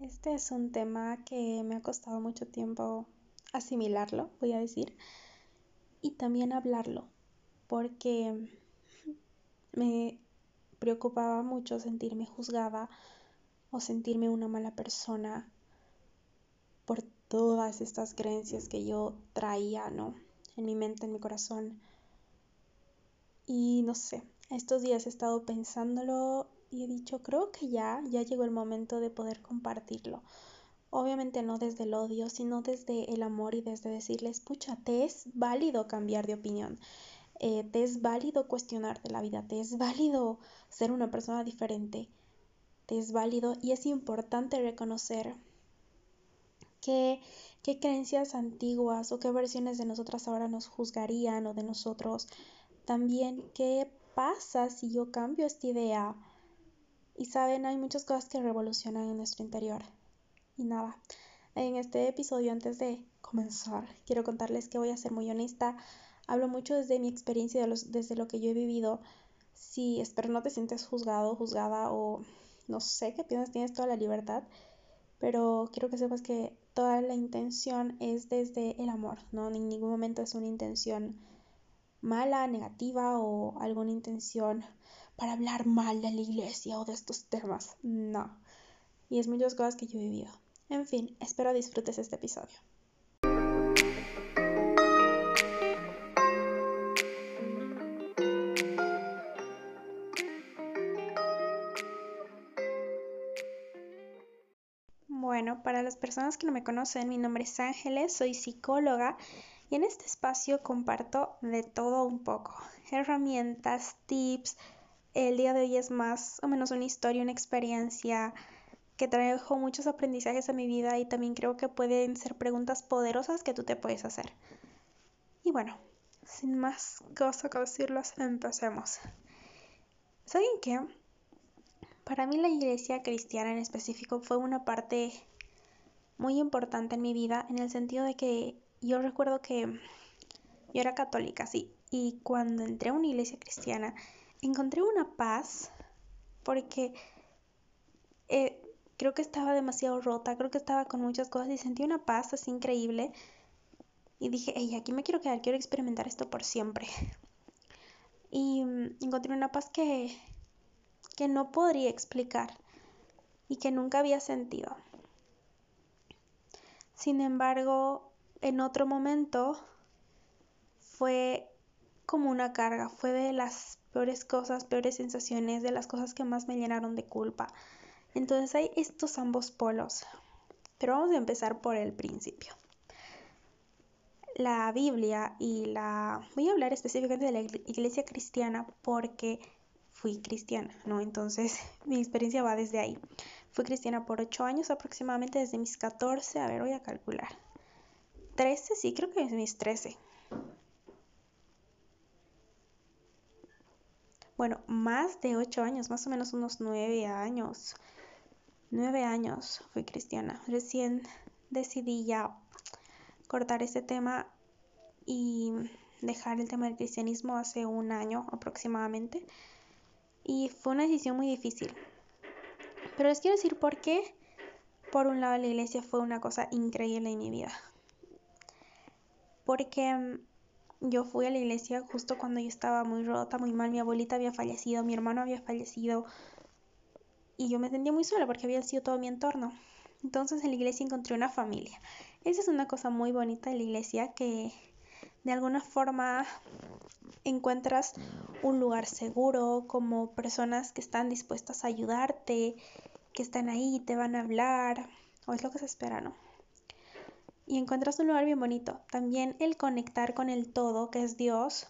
Este es un tema que me ha costado mucho tiempo asimilarlo, voy a decir, y también hablarlo, porque me preocupaba mucho sentirme juzgada o sentirme una mala persona por todas estas creencias que yo traía, ¿no? En mi mente, en mi corazón. Y no sé, estos días he estado pensándolo y he dicho, creo que ya, ya llegó el momento de poder compartirlo. Obviamente no desde el odio, sino desde el amor y desde decirles, pucha, te es válido cambiar de opinión, eh, te es válido cuestionarte la vida, te es válido ser una persona diferente, te es válido y es importante reconocer qué, qué creencias antiguas o qué versiones de nosotras ahora nos juzgarían o de nosotros. También qué pasa si yo cambio esta idea y saben, hay muchas cosas que revolucionan en nuestro interior. Y nada, en este episodio, antes de comenzar, quiero contarles que voy a ser muy honesta. Hablo mucho desde mi experiencia, desde lo que yo he vivido. Si espero no te sientes juzgado, juzgada o no sé qué piensas, tienes toda la libertad. Pero quiero que sepas que toda la intención es desde el amor, ¿no? En ningún momento es una intención mala, negativa o alguna intención para hablar mal de la iglesia o de estos temas. No. Y es muchas cosas que yo he vivido. En fin, espero disfrutes este episodio. Bueno, para las personas que no me conocen, mi nombre es Ángeles, soy psicóloga y en este espacio comparto de todo un poco, herramientas, tips, el día de hoy es más o menos una historia, una experiencia que trajo muchos aprendizajes a mi vida y también creo que pueden ser preguntas poderosas que tú te puedes hacer. Y bueno, sin más cosas que decirlos, empecemos. ¿Saben qué? Para mí la iglesia cristiana en específico fue una parte muy importante en mi vida en el sentido de que yo recuerdo que yo era católica, sí, y cuando entré a una iglesia cristiana, encontré una paz porque eh, creo que estaba demasiado rota, creo que estaba con muchas cosas y sentí una paz así increíble. Y dije, hey, aquí me quiero quedar, quiero experimentar esto por siempre. Y mm, encontré una paz que, que no podría explicar y que nunca había sentido. Sin embargo, en otro momento fue como una carga, fue de las peores cosas, peores sensaciones, de las cosas que más me llenaron de culpa. Entonces hay estos ambos polos. Pero vamos a empezar por el principio. La Biblia y la... Voy a hablar específicamente de la iglesia cristiana porque fui cristiana, ¿no? Entonces mi experiencia va desde ahí. Fui cristiana por 8 años aproximadamente, desde mis 14, a ver, voy a calcular. 13, sí, creo que es mis 13. Bueno, más de ocho años, más o menos unos nueve años. Nueve años fui cristiana. Recién decidí ya cortar este tema y dejar el tema del cristianismo hace un año aproximadamente. Y fue una decisión muy difícil. Pero les quiero decir por qué. Por un lado, la iglesia fue una cosa increíble en mi vida. Porque yo fui a la iglesia justo cuando yo estaba muy rota, muy mal. Mi abuelita había fallecido, mi hermano había fallecido. Y yo me sentía muy sola porque había sido todo mi entorno. Entonces en la iglesia encontré una familia. Esa es una cosa muy bonita de la iglesia que de alguna forma encuentras un lugar seguro, como personas que están dispuestas a ayudarte, que están ahí, te van a hablar, o es lo que se espera, ¿no? Y encuentras un lugar bien bonito. También el conectar con el todo, que es Dios,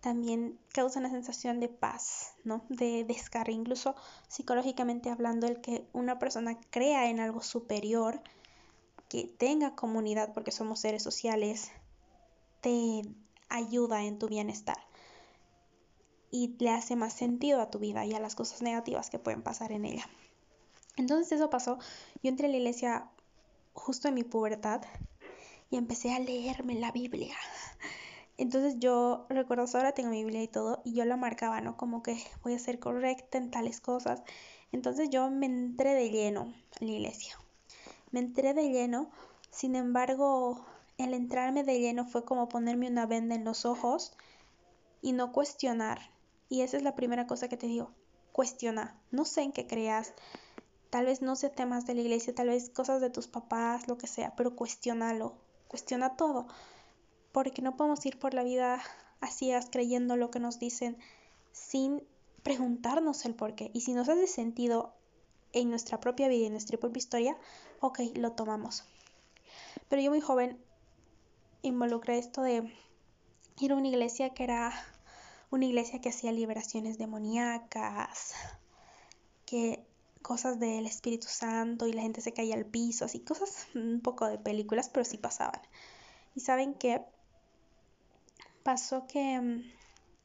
también causa una sensación de paz, ¿no? De descarga, incluso psicológicamente hablando, el que una persona crea en algo superior, que tenga comunidad, porque somos seres sociales, te ayuda en tu bienestar y le hace más sentido a tu vida y a las cosas negativas que pueden pasar en ella. Entonces eso pasó. Yo entré a la iglesia justo en mi pubertad y empecé a leerme la Biblia. Entonces yo recuerdo, ahora tengo mi Biblia y todo, y yo la marcaba, ¿no? Como que voy a ser correcta en tales cosas. Entonces yo me entré de lleno en la iglesia. Me entré de lleno, sin embargo, el entrarme de lleno fue como ponerme una venda en los ojos y no cuestionar. Y esa es la primera cosa que te digo, cuestiona. No sé en qué creas, tal vez no sea temas de la iglesia, tal vez cosas de tus papás, lo que sea, pero cuestionalo, cuestiona todo, porque no podemos ir por la vida así creyendo lo que nos dicen sin preguntarnos el por qué. Y si nos hace sentido en nuestra propia vida y en nuestra propia historia, ok, lo tomamos. Pero yo muy joven involucré esto de ir a una iglesia que era una iglesia que hacía liberaciones demoníacas, que cosas del Espíritu Santo y la gente se caía al piso, así cosas un poco de películas, pero sí pasaban. Y saben qué pasó que mm,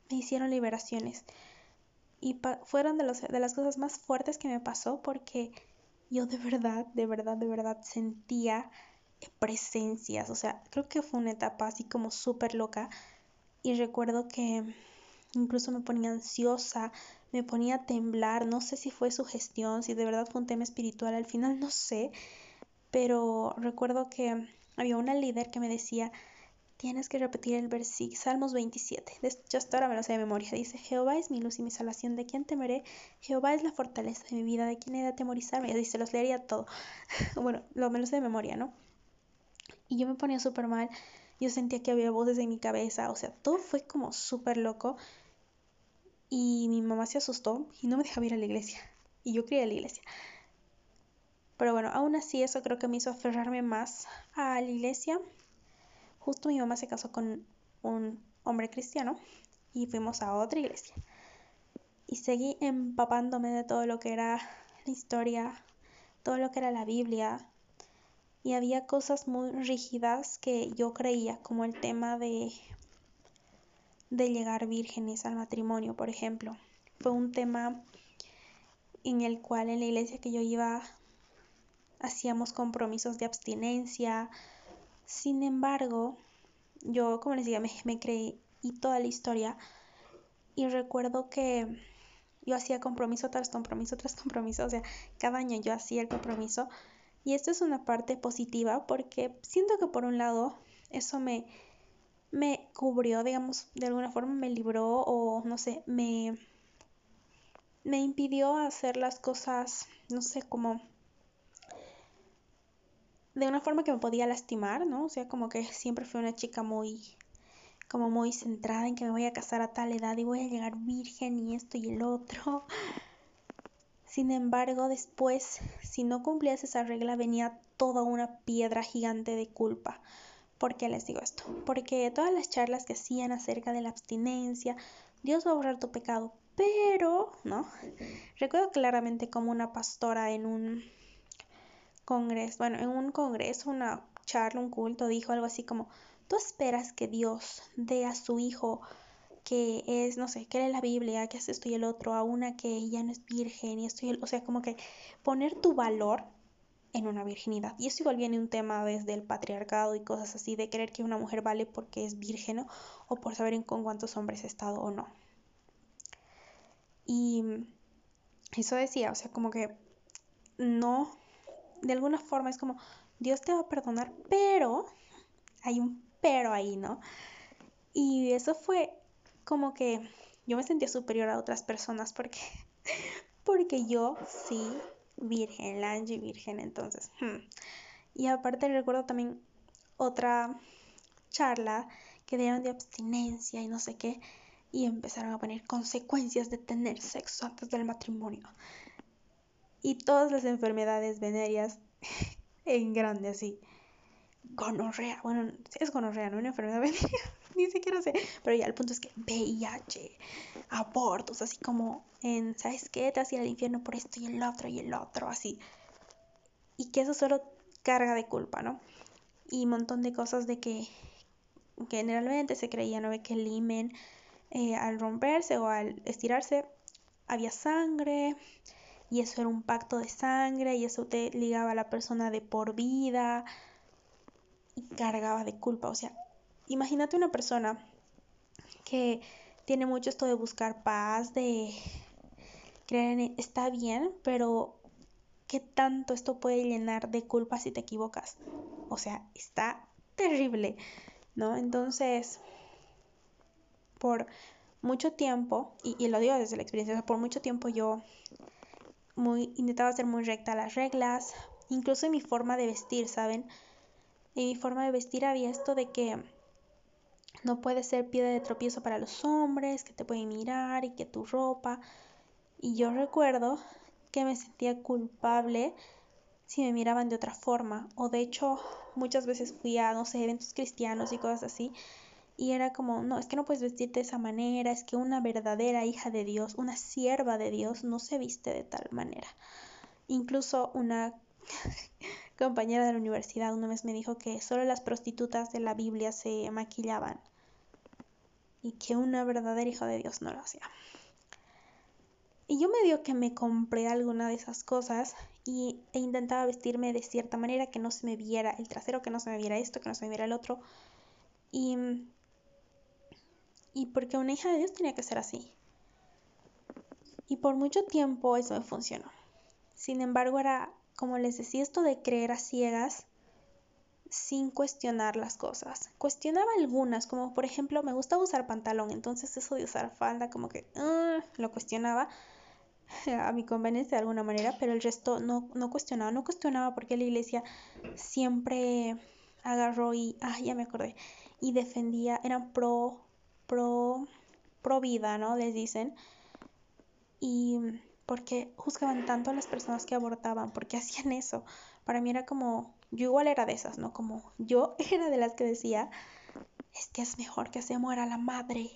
me hicieron liberaciones. Y fueron de, los, de las cosas más fuertes que me pasó porque yo de verdad, de verdad, de verdad sentía presencias, o sea, creo que fue una etapa así como súper loca. Y recuerdo que incluso me ponía ansiosa, me ponía a temblar, no sé si fue su gestión, si de verdad fue un tema espiritual, al final no sé, pero recuerdo que había una líder que me decía, tienes que repetir el versículo, Salmos 27. Yo hasta ahora me lo sé de memoria. Dice, Jehová es mi luz y mi salvación, ¿de quién temeré? Jehová es la fortaleza de mi vida, ¿de quién he de atemorizarme? Y dice, los leería todo. bueno, lo, me lo sé de memoria, ¿no? Y yo me ponía súper mal. Yo sentía que había voces en mi cabeza. O sea, todo fue como súper loco. Y mi mamá se asustó y no me dejaba ir a la iglesia. Y yo quería a la iglesia. Pero bueno, aún así eso creo que me hizo aferrarme más a la iglesia justo mi mamá se casó con un hombre cristiano y fuimos a otra iglesia. Y seguí empapándome de todo lo que era la historia, todo lo que era la Biblia. Y había cosas muy rígidas que yo creía, como el tema de, de llegar vírgenes al matrimonio, por ejemplo. Fue un tema en el cual en la iglesia que yo iba hacíamos compromisos de abstinencia, sin embargo, yo, como les decía, me, me creí toda la historia. Y recuerdo que yo hacía compromiso tras compromiso tras compromiso, o sea, cada año yo hacía el compromiso. Y esto es una parte positiva porque siento que por un lado eso me, me cubrió, digamos, de alguna forma me libró o no sé, me, me impidió hacer las cosas, no sé, como de una forma que me podía lastimar, ¿no? O sea, como que siempre fui una chica muy, como muy centrada en que me voy a casar a tal edad y voy a llegar virgen y esto y el otro. Sin embargo, después, si no cumplías esa regla, venía toda una piedra gigante de culpa. ¿Por qué les digo esto? Porque todas las charlas que hacían acerca de la abstinencia, Dios va a borrar tu pecado, pero, ¿no? Recuerdo claramente como una pastora en un congreso, bueno, en un congreso, una charla, un culto, dijo algo así como, tú esperas que Dios dé a su hijo que es, no sé, que lee la Biblia, que hace esto y el otro, a una que ya no es virgen y esto y el, o sea, como que poner tu valor en una virginidad. Y eso igual viene un tema desde el patriarcado y cosas así, de creer que una mujer vale porque es virgen o por saber con cuántos hombres ha estado o no. Y eso decía, o sea, como que no de alguna forma es como, Dios te va a perdonar, pero hay un pero ahí, ¿no? Y eso fue como que yo me sentía superior a otras personas porque, porque yo sí, virgen, la Angie virgen, entonces. Hmm. Y aparte recuerdo también otra charla que dieron de abstinencia y no sé qué, y empezaron a poner consecuencias de tener sexo antes del matrimonio y todas las enfermedades venéreas en grande así. Gonorrea, bueno, es gonorrea, no una enfermedad venérea, ni siquiera sé, pero ya el punto es que VIH, abortos, así como en, ¿sabes qué? Te a ir al infierno por esto y el otro y el otro, así. Y que eso solo carga de culpa, ¿no? Y un montón de cosas de que, generalmente se creía, ¿no? Que el himen eh, al romperse o al estirarse había sangre, y eso era un pacto de sangre y eso te ligaba a la persona de por vida y cargaba de culpa. O sea, imagínate una persona que tiene mucho esto de buscar paz, de creer en está bien, pero ¿qué tanto esto puede llenar de culpa si te equivocas? O sea, está terrible, ¿no? Entonces, por mucho tiempo, y, lo digo desde la experiencia, por mucho tiempo yo muy, intentaba ser muy recta las reglas, incluso en mi forma de vestir, ¿saben? En mi forma de vestir había esto de que no puede ser piedra de tropiezo para los hombres, que te pueden mirar y que tu ropa. Y yo recuerdo que me sentía culpable si me miraban de otra forma. O de hecho, muchas veces fui a, no sé, eventos cristianos y cosas así. Y era como, no, es que no puedes vestirte de esa manera, es que una verdadera hija de Dios, una sierva de Dios, no se viste de tal manera. Incluso una compañera de la universidad una vez me dijo que solo las prostitutas de la Biblia se maquillaban y que una verdadera hija de Dios no lo hacía. Y yo medio que me compré alguna de esas cosas y, e intentaba vestirme de cierta manera que no se me viera el trasero, que no se me viera esto, que no se me viera el otro. Y, y porque una hija de Dios tenía que ser así. Y por mucho tiempo eso me funcionó. Sin embargo, era como les decía, esto de creer a ciegas sin cuestionar las cosas. Cuestionaba algunas, como por ejemplo, me gustaba usar pantalón, entonces eso de usar falda, como que uh, lo cuestionaba a mi conveniencia de alguna manera, pero el resto no, no cuestionaba, no cuestionaba porque la iglesia siempre agarró y, ah, ya me acordé, y defendía, eran pro, pro, pro vida, ¿no? Les dicen. Y porque juzgaban tanto a las personas que abortaban, porque hacían eso. Para mí era como, yo igual era de esas, ¿no? Como yo era de las que decía, es que es mejor que se muera la madre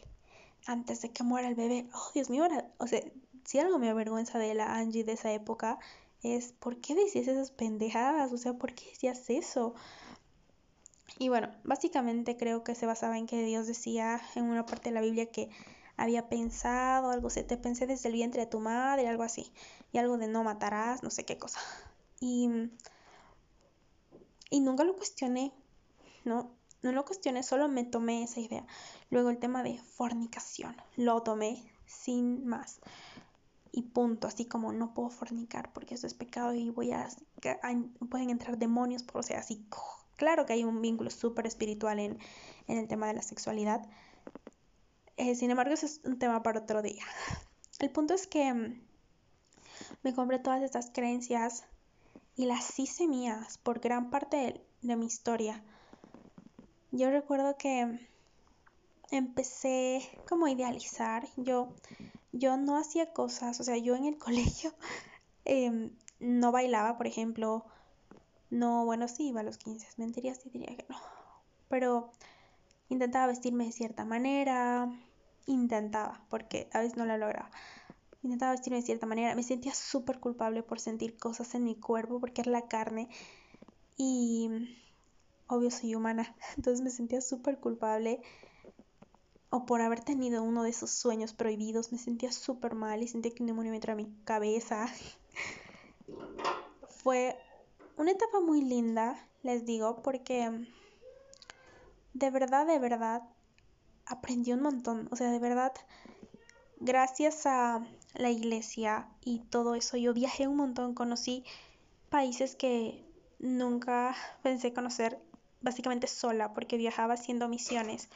antes de que muera el bebé. Oh, Dios mío, o sea, si algo me avergüenza de la Angie de esa época es, ¿por qué decías esas pendejadas? O sea, ¿por qué decías eso? Y bueno, básicamente creo que se basaba en que Dios decía en una parte de la Biblia que había pensado algo, se te pensé desde el vientre de tu madre, algo así, y algo de no matarás, no sé qué cosa. Y, y nunca lo cuestioné, ¿no? No lo cuestioné, solo me tomé esa idea. Luego el tema de fornicación, lo tomé sin más. Y punto, así como no puedo fornicar porque eso es pecado y voy a, pueden entrar demonios, por, o sea, así, claro que hay un vínculo súper espiritual en, en el tema de la sexualidad, eh, sin embargo, ese es un tema para otro día. El punto es que mm, me compré todas estas creencias y las hice mías por gran parte de, mi historia. Yo recuerdo que empecé como a idealizar. Yo, yo no hacía cosas, o sea, yo en el colegio em, no bailaba, por ejemplo. No, bueno, sí iba a los 15, mentiría sí diría que no. Pero intentaba vestirme de cierta manera, intentaba, porque a veces no lo lograba. Intentaba vestirme de cierta manera, me sentía súper culpable por sentir cosas en mi cuerpo, porque era la carne y obvio soy humana, entonces me sentía súper culpable o por haber tenido uno de esos sueños prohibidos, me sentía súper mal y sentía que un demonio me entraba a mi cabeza. Fue una etapa muy linda, les digo, porque de verdad, de verdad, aprendí un montón. O sea, de verdad, gracias a la iglesia y todo eso, yo viajé un montón, conocí países que nunca pensé conocer básicamente sola porque viajaba haciendo misiones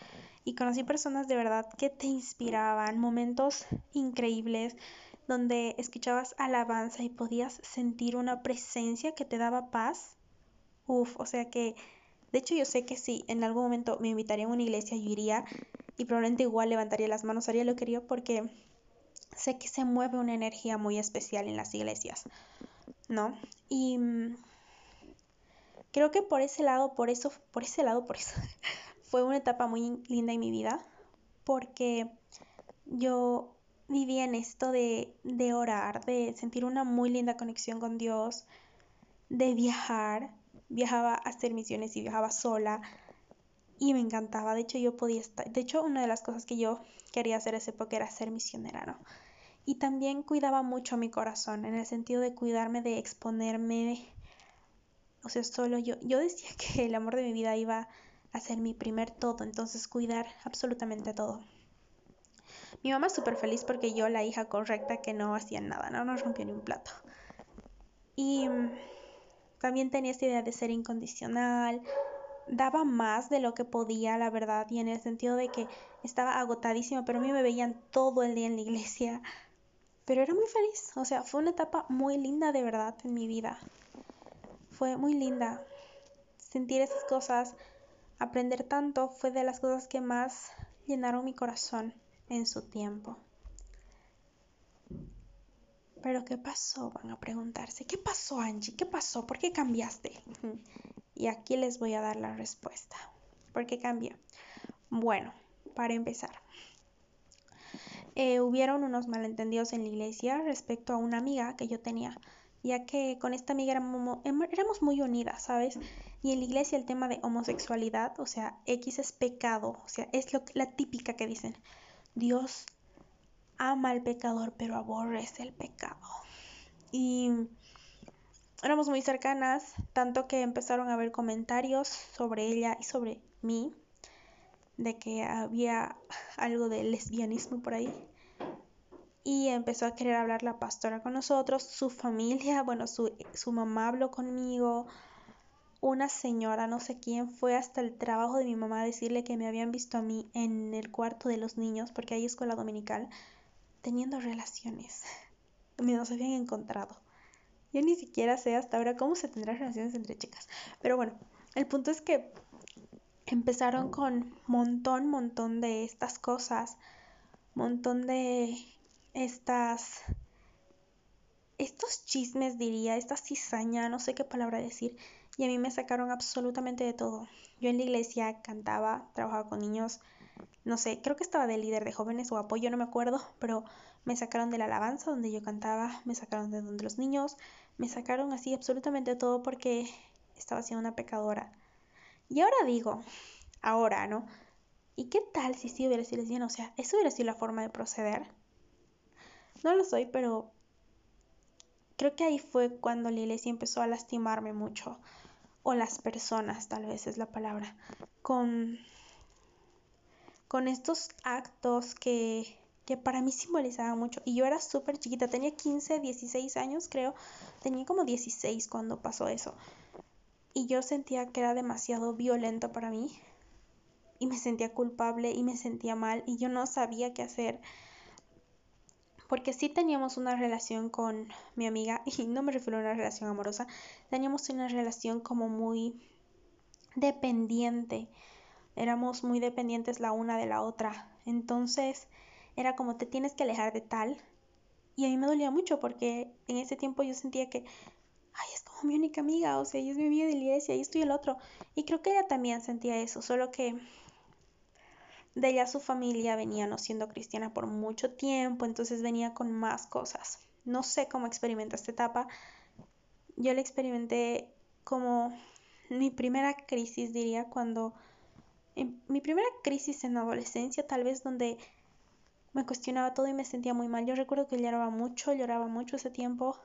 y conocí personas de verdad que te inspiraban, momentos increíbles donde escuchabas alabanza y podías sentir una presencia que te daba paz. Uf, o sea que de hecho, yo sé que si en algún momento me invitarían a una iglesia, yo iría y probablemente igual levantaría las manos, haría lo que quería porque sé que se mueve una energía muy especial en las iglesias, ¿no? Y mm, creo que por ese lado, por eso, por ese lado, por eso, fue una etapa muy linda en mi vida porque yo vivía en esto de, de orar, de sentir una muy linda conexión con Dios, de viajar, viajaba a hacer misiones y viajaba sola y me encantaba. De hecho, yo podía estar, de hecho, una de las cosas que yo quería hacer esa época era ser misionera, ¿no? Y también cuidaba mucho mi corazón, en el sentido de cuidarme, de exponerme, o sea, solo yo, yo decía que el amor de mi vida iba a ser mi primer todo, entonces cuidar absolutamente todo. Mi mamá súper feliz porque yo, la hija correcta, que no hacía nada, no nos rompió ni un plato. Y también tenía esta idea de ser incondicional, daba más de lo que podía, la verdad, y en el sentido de que estaba agotadísima, pero a mí me veían todo el día en la iglesia. Pero era muy feliz, o sea, fue una etapa muy linda de verdad en mi vida. Fue muy linda. Sentir esas cosas, aprender tanto, fue de las cosas que más llenaron mi corazón en su tiempo. Pero ¿qué pasó? Van a preguntarse. ¿Qué pasó, Angie? ¿Qué pasó? ¿Por qué cambiaste? Y aquí les voy a dar la respuesta. ¿Por qué cambié? Bueno, para empezar. Eh, hubieron unos malentendidos en la iglesia respecto a una amiga que yo tenía, ya que con esta amiga éramos, éramos muy unidas, ¿sabes? Y en la iglesia el tema de homosexualidad, o sea, X es pecado, o sea, es lo, la típica que dicen, Dios ama al pecador, pero aborrece el pecado. Y éramos muy cercanas, tanto que empezaron a haber comentarios sobre ella y sobre mí, de que había algo de lesbianismo por ahí. Y empezó a querer hablar la pastora con nosotros, su familia, bueno, su, su mamá habló conmigo, una señora, no sé quién, fue hasta el trabajo de mi mamá a decirle que me habían visto a mí en el cuarto de los niños, porque hay escuela dominical, teniendo relaciones. Nos habían encontrado. Yo ni siquiera sé hasta ahora cómo se tendrán relaciones entre chicas. Pero bueno, el punto es que empezaron con montón, montón de estas cosas, montón de estas, estos chismes diría, esta cizaña, no sé qué palabra decir, y a mí me sacaron absolutamente de todo. Yo en la iglesia cantaba, trabajaba con niños, no sé, creo que estaba de líder de jóvenes o apoyo, no me acuerdo, pero me sacaron de la alabanza donde yo cantaba, me sacaron de donde los niños, me sacaron así absolutamente todo porque estaba siendo una pecadora. Y ahora digo, ahora, ¿no? ¿Y qué tal si sí hubiera sido lesbiana? O sea, ¿eso hubiera sido la forma de proceder? No lo soy, pero creo que ahí fue cuando iglesia empezó a lastimarme mucho. O las personas, tal vez es la palabra. Con, con estos actos que que para mí simbolizaba mucho. Y yo era súper chiquita, tenía 15, 16 años creo, tenía como 16 cuando pasó eso. Y yo sentía que era demasiado violento para mí. Y me sentía culpable y me sentía mal y yo no sabía qué hacer. Porque sí teníamos una relación con mi amiga, y no me refiero a una relación amorosa, teníamos una relación como muy dependiente. Éramos muy dependientes la una de la otra. Entonces, era como te tienes que alejar de tal. Y a mí me dolía mucho porque en ese tiempo yo sentía que, ay, es como mi única amiga, o sea, ella es mi amiga de la iglesia y esto y el otro. Y creo que ella también sentía eso, solo que de ella su familia venía no siendo cristiana por mucho tiempo, entonces venía con más cosas. No sé cómo experimenta esta etapa. Yo la experimenté como mi primera crisis, diría, cuando... En mi primera crisis en adolescencia, tal vez donde me cuestionaba todo y me sentía muy mal. Yo recuerdo que lloraba mucho, lloraba mucho ese tiempo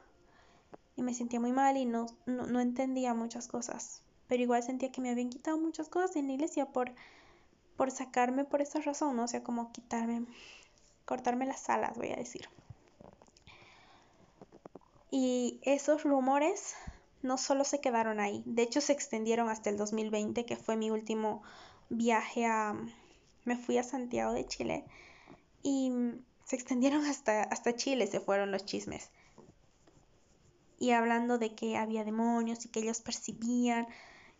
y me sentía muy mal y no, no, entendía muchas cosas. Pero igual sentía que me habían quitado muchas cosas en la iglesia por, por sacarme por esa razón, ¿no? O sea, como quitarme, cortarme las alas, voy a decir. Y esos rumores no solo se quedaron ahí, de hecho se extendieron hasta el 2020, que fue mi último viaje a... Me fui a Santiago de Chile y se extendieron hasta, hasta Chile, se fueron los chismes. Y hablando de que había demonios y que ellos percibían.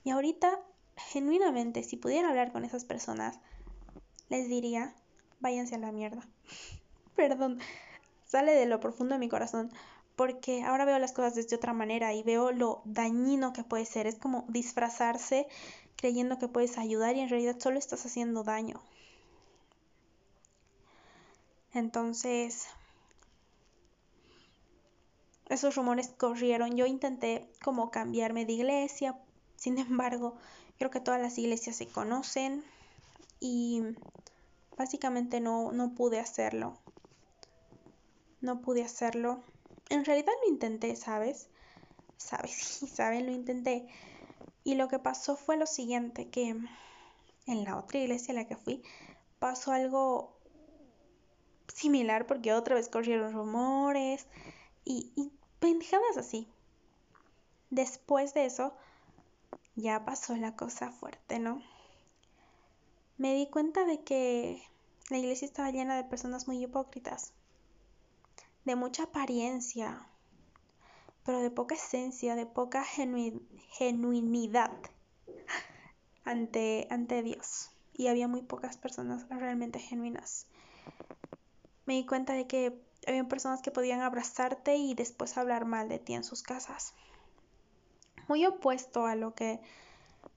Y ahorita, genuinamente, si pudiera hablar con esas personas, les diría, váyanse a la mierda. Perdón, sale de lo profundo de mi corazón, porque ahora veo las cosas desde otra manera y veo lo dañino que puede ser. Es como disfrazarse creyendo que puedes ayudar y en realidad solo estás haciendo daño. Entonces, esos rumores corrieron. Yo intenté como cambiarme de iglesia. Sin embargo, creo que todas las iglesias se conocen y básicamente no, no pude hacerlo. No pude hacerlo. En realidad lo intenté, ¿sabes? ¿Sabes? ¿saben? Lo intenté. Y lo que pasó fue lo siguiente, que en la otra iglesia a la que fui pasó algo similar porque otra vez corrieron rumores y, y pendejadas así. Después de eso, ya pasó la cosa fuerte, ¿no? Me di cuenta de que la iglesia estaba llena de personas muy hipócritas, de mucha apariencia, pero de poca esencia, de poca genuinidad ante, ante Dios. Y había muy pocas personas realmente genuinas. Me di cuenta de que había personas que podían abrazarte y después hablar mal de ti en sus casas. Muy opuesto a lo que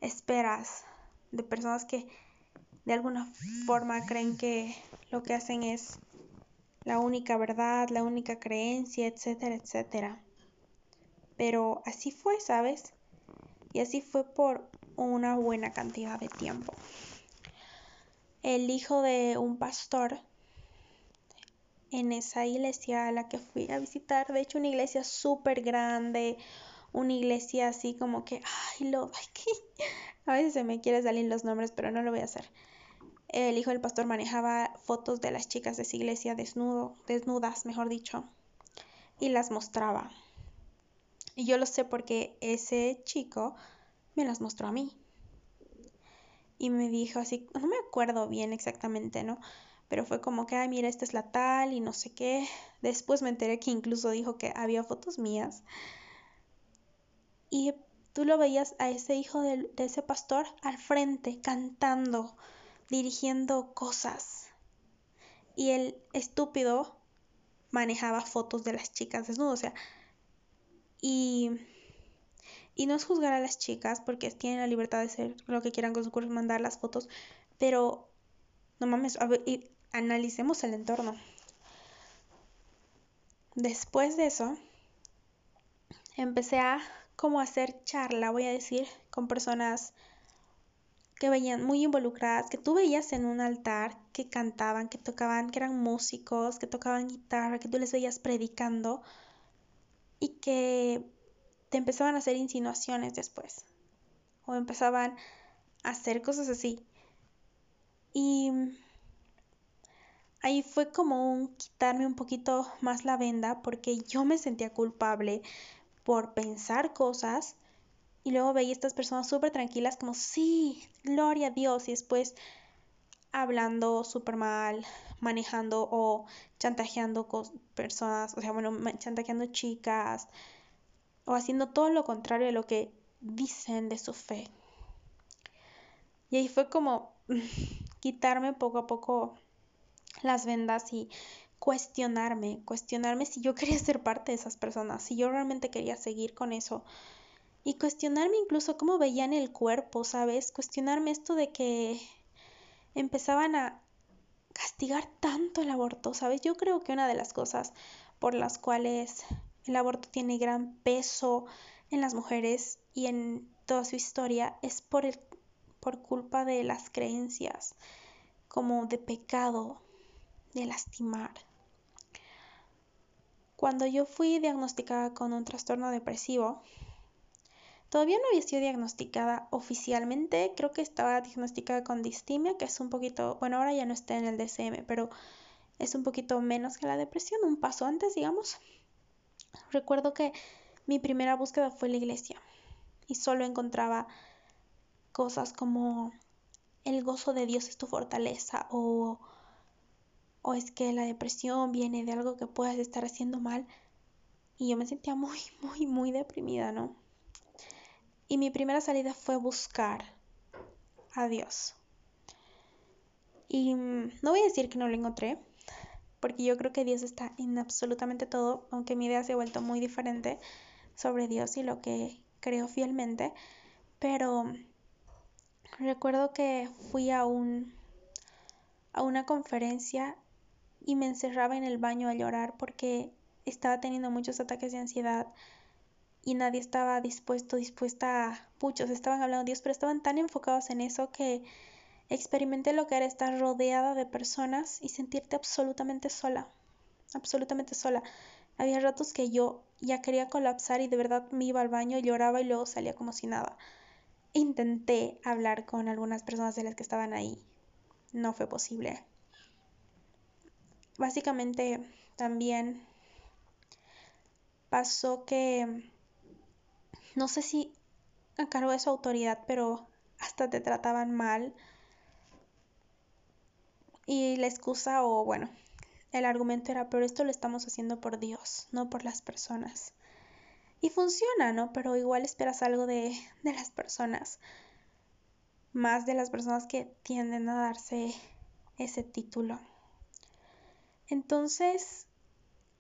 esperas de personas que de alguna forma creen que lo que hacen es la única verdad, la única creencia, etcétera, etcétera. Pero así fue, ¿sabes? Y así fue por una buena cantidad de tiempo. El hijo de un pastor en esa iglesia a la que fui a visitar, de hecho una iglesia súper grande, una iglesia así como que, ay, lo, a veces se me quiere salir los nombres, pero no lo voy a hacer. El hijo del pastor manejaba fotos de las chicas de esa iglesia desnudo, desnudas, mejor dicho, y las mostraba. Y yo lo sé porque ese chico me las mostró a mí. Y me dijo así, no me acuerdo bien exactamente, ¿no? Pero fue como que, ay, mira, esta es la tal y no sé qué. Después me enteré que incluso dijo que había fotos mías. Y tú lo veías a ese hijo de, de ese pastor al frente, cantando, dirigiendo cosas. Y el estúpido manejaba fotos de las chicas desnudas. O sea, y, y no es juzgar a las chicas porque tienen la libertad de hacer lo que quieran con su cuerpo, mandar las fotos, pero no mames, y analicemos el entorno. Después de eso, empecé a como hacer charla, voy a decir, con personas que veían muy involucradas, que tú veías en un altar, que cantaban, que tocaban, que eran músicos, que tocaban guitarra, que tú les veías predicando y que te empezaban a hacer insinuaciones después o empezaban a hacer cosas así. Y ahí fue como un quitarme un poquito más la venda porque yo me sentía culpable por pensar cosas y luego veía estas personas súper tranquilas como, sí, gloria a Dios y después hablando súper mal, manejando o chantajeando con personas, o sea, bueno, chantajeando chicas o haciendo todo lo contrario de lo que dicen de su fe. Y ahí fue como quitarme poco a poco las vendas y cuestionarme, cuestionarme si yo quería ser parte de esas personas, si yo realmente quería seguir con eso. Y cuestionarme incluso cómo veían el cuerpo, ¿sabes? Cuestionarme esto de que empezaban a castigar tanto el aborto, ¿sabes? Yo creo que una de las cosas por las cuales el aborto tiene gran peso en las mujeres y en toda su historia es por, el, por culpa de las creencias, como de pecado, de lastimar. Cuando yo fui diagnosticada con un trastorno depresivo, Todavía no había sido diagnosticada oficialmente, creo que estaba diagnosticada con distimia, que es un poquito, bueno, ahora ya no está en el DCM, pero es un poquito menos que la depresión, un paso antes, digamos. Recuerdo que mi primera búsqueda fue la iglesia y solo encontraba cosas como el gozo de Dios es tu fortaleza o, o es que la depresión viene de algo que puedas estar haciendo mal y yo me sentía muy, muy, muy deprimida, ¿no? Y mi primera salida fue buscar a Dios. Y mm, no voy a decir que no lo encontré, porque yo creo que Dios está en absolutamente todo, aunque mi idea se ha vuelto muy diferente sobre Dios y lo que creo fielmente. Pero recuerdo que fui a un a una conferencia y me encerraba en el baño a llorar porque estaba teniendo muchos ataques de ansiedad y nadie estaba dispuesto, dispuesta a, puchos, estaban hablando de Dios, pero estaban tan enfocados en eso que experimenté lo que era estar rodeada de personas y sentirte absolutamente sola, absolutamente sola. Había ratos que yo ya quería colapsar y de verdad me iba al baño, lloraba y luego salía como si nada. Intenté hablar con algunas personas de las que estaban ahí. No fue posible. básicamente también pasó que no sé si a cargo de su autoridad, pero hasta te trataban mal. Y la excusa o bueno, el argumento era, pero esto lo estamos haciendo por Dios, no por las personas. Y funciona, ¿no? Pero igual esperas algo de, de las personas. Más de las personas que tienden a darse ese título. Entonces,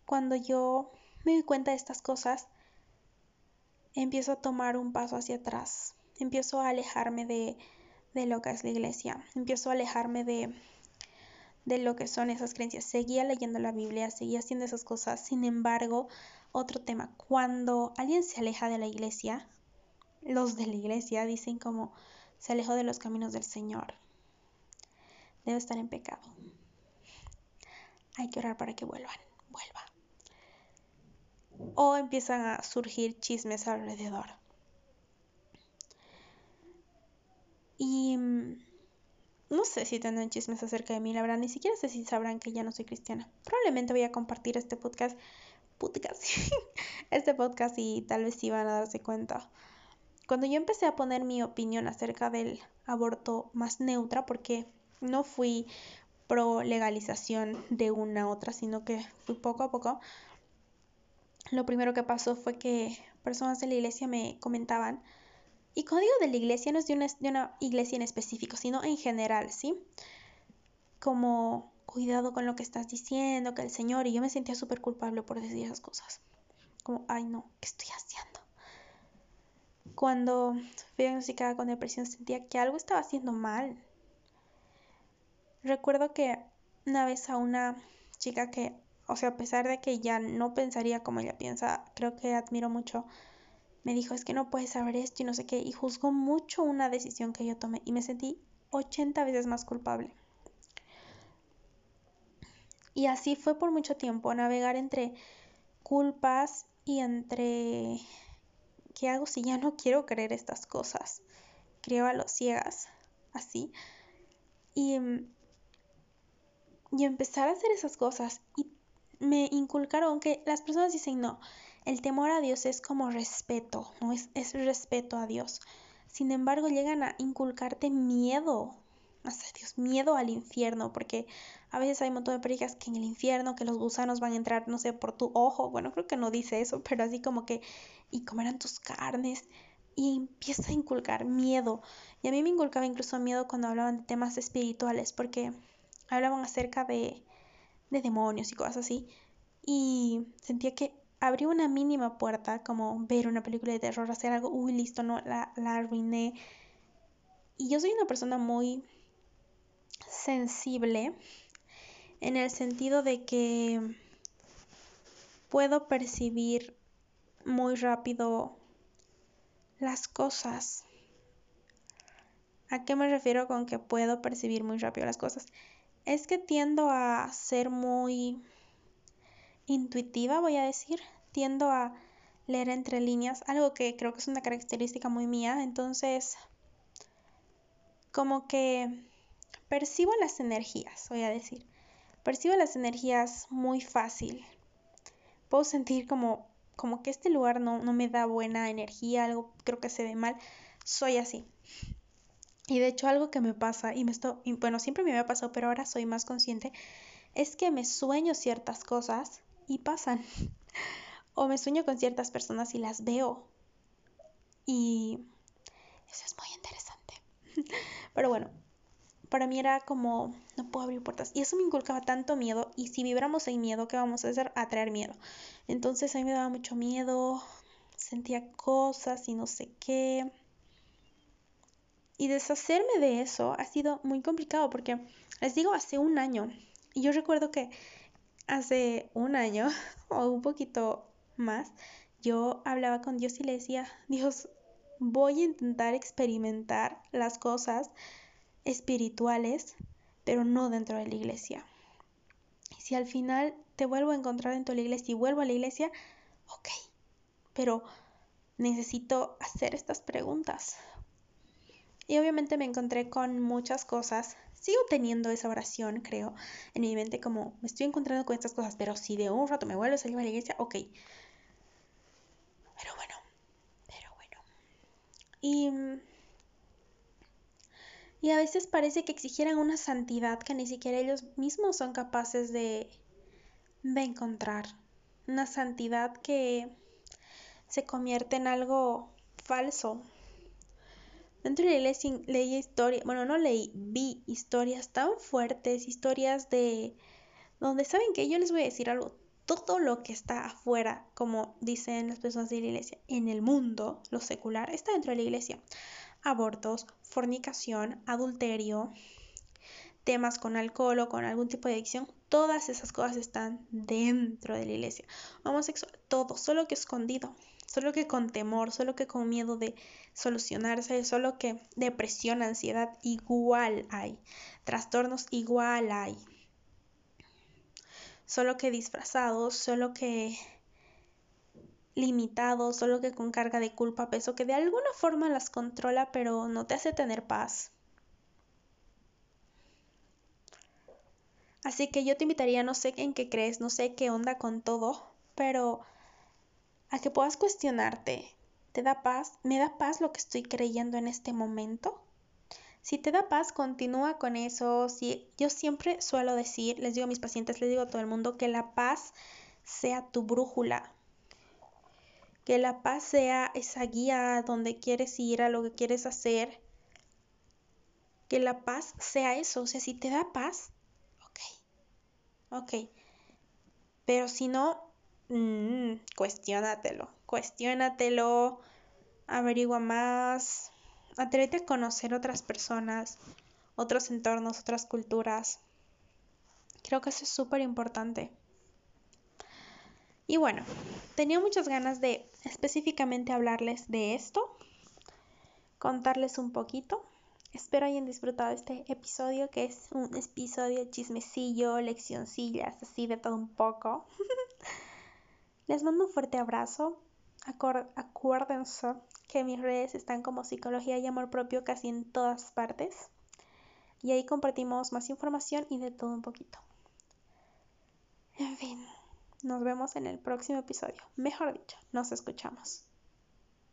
cuando yo me doy cuenta de estas cosas, empiezo a tomar un paso hacia atrás, empiezo a alejarme de, de lo que es la iglesia, empiezo a alejarme de, de lo que son esas creencias. Seguía leyendo la Biblia, seguía haciendo esas cosas, sin embargo, otro tema, cuando alguien se aleja de la iglesia, los de la iglesia dicen como se alejó de los caminos del Señor, debe estar en pecado. Hay que orar para que vuelvan, vuelva o empiezan a surgir chismes alrededor. Y mm, no sé si tendrán chismes acerca de mí, la verdad, ni siquiera sé si sabrán que ya no soy cristiana. Probablemente voy a compartir este podcast, podcast este podcast y tal vez sí van a darse cuenta. Cuando yo empecé a poner mi opinión acerca del aborto más neutra, porque no fui pro legalización de una a otra, sino que fui poco a poco, lo primero que pasó fue que personas de la iglesia me comentaban, y cuando digo de la iglesia no es de una, de una iglesia en específico, sino en general, ¿sí? Como cuidado con lo que estás diciendo, que el Señor, y yo me sentía súper culpable por decir esas cosas. Como, ay no, ¿qué estoy haciendo? Cuando fui diagnosticada con depresión sentía que algo estaba haciendo mal. Recuerdo que una vez a una chica que o sea, a pesar de que ya no pensaría como ella piensa, creo que admiro mucho, me dijo, es que no puedes saber esto y no sé qué, y juzgó mucho una decisión que yo tomé y me sentí 80 veces más culpable. Y así fue por mucho tiempo, navegar entre culpas y entre ¿qué hago si ya no quiero creer estas cosas? Creo a los ciegas, así. Y, y empezar a hacer esas cosas y me inculcaron que las personas dicen no, el temor a Dios es como respeto, no es, es respeto a Dios. Sin embargo, llegan a inculcarte miedo hacia Dios, miedo al infierno, porque a veces hay un montón de películas que en el infierno, que los gusanos van a entrar, no sé, por tu ojo, bueno, creo que no dice eso, pero así como que, y comerán tus carnes, y empieza a inculcar miedo. Y a mí me inculcaba incluso miedo cuando hablaban de temas espirituales, porque hablaban acerca de, de demonios y cosas así. Y sentía que abrió una mínima puerta, como ver una película de terror, hacer algo, uy, listo, no, la, la arruiné. Y yo soy una persona muy sensible en el sentido de que puedo percibir muy rápido las cosas. ¿A qué me refiero con que puedo percibir muy rápido las cosas? Es que tiendo a ser muy intuitiva, voy a decir. Tiendo a leer entre líneas, algo que creo que es una característica muy mía. Entonces, como que percibo las energías, voy a decir. Percibo las energías muy fácil. Puedo sentir como, como que este lugar no, no me da buena energía, algo creo que se ve mal. Soy así. Y de hecho algo que me pasa, y me estoy, bueno, siempre me había pasado, pero ahora soy más consciente, es que me sueño ciertas cosas y pasan. o me sueño con ciertas personas y las veo. Y eso es muy interesante. pero bueno, para mí era como, no puedo abrir puertas. Y eso me inculcaba tanto miedo. Y si vibramos en miedo, ¿qué vamos a hacer? Atraer miedo. Entonces a mí me daba mucho miedo, sentía cosas y no sé qué. Y deshacerme de eso ha sido muy complicado porque, les digo, hace un año. Y yo recuerdo que hace un año o un poquito más, yo hablaba con Dios y le decía, Dios, voy a intentar experimentar las cosas espirituales, pero no dentro de la iglesia. Y si al final te vuelvo a encontrar dentro de la iglesia y vuelvo a la iglesia, ok, pero necesito hacer estas preguntas y obviamente me encontré con muchas cosas sigo teniendo esa oración, creo, en mi mente como me estoy encontrando con estas cosas, pero si de un rato me vuelvo a salir a la iglesia, ok. Pero bueno, pero bueno. Y, y a veces parece que exigieran una santidad que ni siquiera ellos mismos son capaces de, de encontrar. Una santidad que se convierte en algo falso, Dentro de la iglesia leí historias, bueno, no leí, vi historias tan fuertes, historias de donde saben que yo les voy a decir algo, todo lo que está afuera, como dicen las personas de la iglesia, en el mundo, lo secular, está dentro de la iglesia. Abortos, fornicación, adulterio, temas con alcohol o con algún tipo de adicción, todas esas cosas están dentro de la iglesia. Homosexual, todo, solo que escondido solo que con temor, solo que con miedo de solucionarse, solo que depresión, ansiedad igual hay, trastornos igual hay, solo que disfrazados, solo que limitados, solo que con carga de culpa, peso, que de alguna forma las controla, pero no te hace tener paz. Así que yo te invitaría, no sé en qué crees, no sé qué onda con todo, pero a que puedas cuestionarte, ¿te da paz? ¿Me da paz lo que estoy creyendo en este momento? Si te da paz, continúa con eso. Si, yo siempre suelo decir, les digo a mis pacientes, les digo a todo el mundo, que la paz sea tu brújula. Que la paz sea esa guía donde quieres ir, a lo que quieres hacer. Que la paz sea eso. O sea, si te da paz, ok. Ok. Pero si no, Mm, cuestiónatelo, cuestiónatelo, averigua más, atrévete a conocer otras personas, otros entornos, otras culturas. Creo que eso es súper importante. Y bueno, tenía muchas ganas de específicamente hablarles de esto, contarles un poquito. Espero hayan disfrutado este episodio, que es un episodio chismecillo, leccioncillas, así de todo un poco. Les mando un fuerte abrazo. acuérdense que mis redes están como psicología y amor propio casi en todas partes. Y ahí compartimos más información y de todo un poquito. En fin, nos vemos en el próximo episodio. Mejor dicho, nos escuchamos.